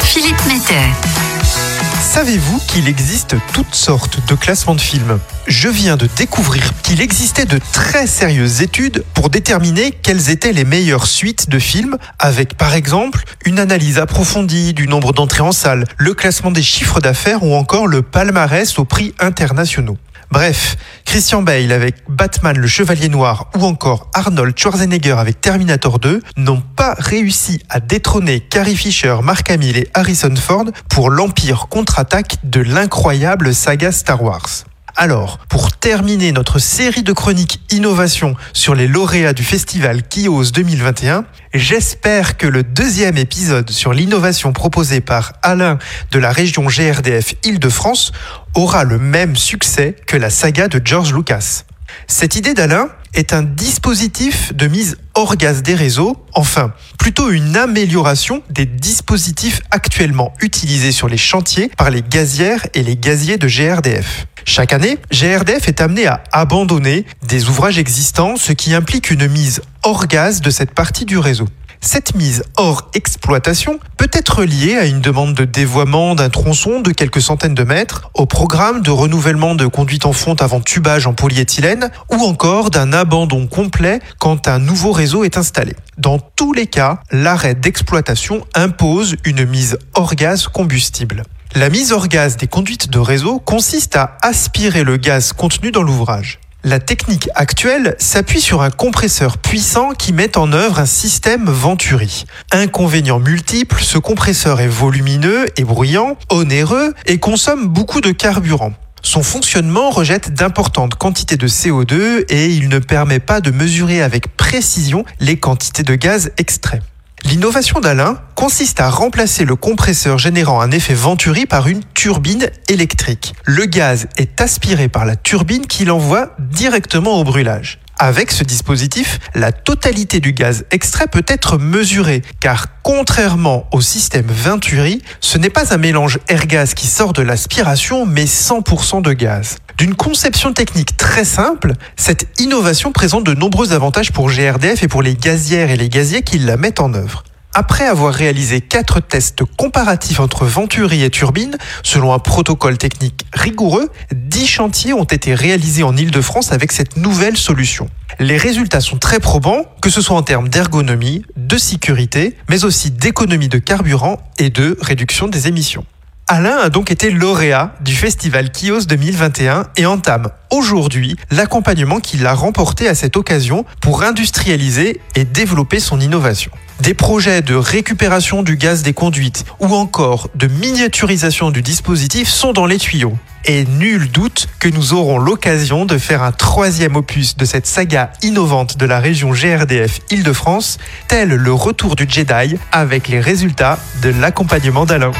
Philippe. Savez-vous qu'il existe toutes sortes de classements de films? Je viens de découvrir qu'il existait de très sérieuses études pour déterminer quelles étaient les meilleures suites de films, avec par exemple une analyse approfondie du nombre d'entrées en salle, le classement des chiffres d'affaires ou encore le palmarès aux prix internationaux. Bref, Christian Bale avec Batman le Chevalier Noir ou encore Arnold Schwarzenegger avec Terminator 2 n'ont pas réussi à détrôner Carrie Fisher, Mark Hamill et Harrison Ford pour l'Empire contre-attaque de l'incroyable saga Star Wars. Alors, pour terminer notre série de chroniques innovation sur les lauréats du festival Kios 2021, j'espère que le deuxième épisode sur l'innovation proposée par Alain de la région GRDF Île-de-France aura le même succès que la saga de George Lucas. Cette idée d'Alain est un dispositif de mise hors gaz des réseaux, enfin, plutôt une amélioration des dispositifs actuellement utilisés sur les chantiers par les gazières et les gaziers de GRDF. Chaque année, GRDF est amené à abandonner des ouvrages existants, ce qui implique une mise hors gaz de cette partie du réseau. Cette mise hors exploitation peut être liée à une demande de dévoiement d'un tronçon de quelques centaines de mètres, au programme de renouvellement de conduite en fonte avant tubage en polyéthylène, ou encore d'un abandon complet quand un nouveau réseau est installé. Dans tous les cas, l'arrêt d'exploitation impose une mise hors gaz combustible. La mise hors gaz des conduites de réseau consiste à aspirer le gaz contenu dans l'ouvrage. La technique actuelle s'appuie sur un compresseur puissant qui met en œuvre un système Venturi. Inconvénient multiple, ce compresseur est volumineux et bruyant, onéreux et consomme beaucoup de carburant. Son fonctionnement rejette d'importantes quantités de CO2 et il ne permet pas de mesurer avec précision les quantités de gaz extraits. L'innovation d'Alain consiste à remplacer le compresseur générant un effet Venturi par une turbine électrique. Le gaz est aspiré par la turbine qui l'envoie directement au brûlage. Avec ce dispositif, la totalité du gaz extrait peut être mesurée, car contrairement au système Venturi, ce n'est pas un mélange air-gaz qui sort de l'aspiration, mais 100% de gaz. D'une conception technique très simple, cette innovation présente de nombreux avantages pour GRDF et pour les gazières et les gaziers qui la mettent en œuvre. Après avoir réalisé quatre tests comparatifs entre Venturi et Turbine, selon un protocole technique rigoureux, 10 chantiers ont été réalisés en Ile-de-France avec cette nouvelle solution. Les résultats sont très probants, que ce soit en termes d'ergonomie, de sécurité, mais aussi d'économie de carburant et de réduction des émissions. Alain a donc été lauréat du festival Kios 2021 et entame aujourd'hui l'accompagnement qu'il a remporté à cette occasion pour industrialiser et développer son innovation. Des projets de récupération du gaz des conduites ou encore de miniaturisation du dispositif sont dans les tuyaux. Et nul doute que nous aurons l'occasion de faire un troisième opus de cette saga innovante de la région GRDF Île-de-France, tel le retour du Jedi avec les résultats de l'accompagnement d'Alain.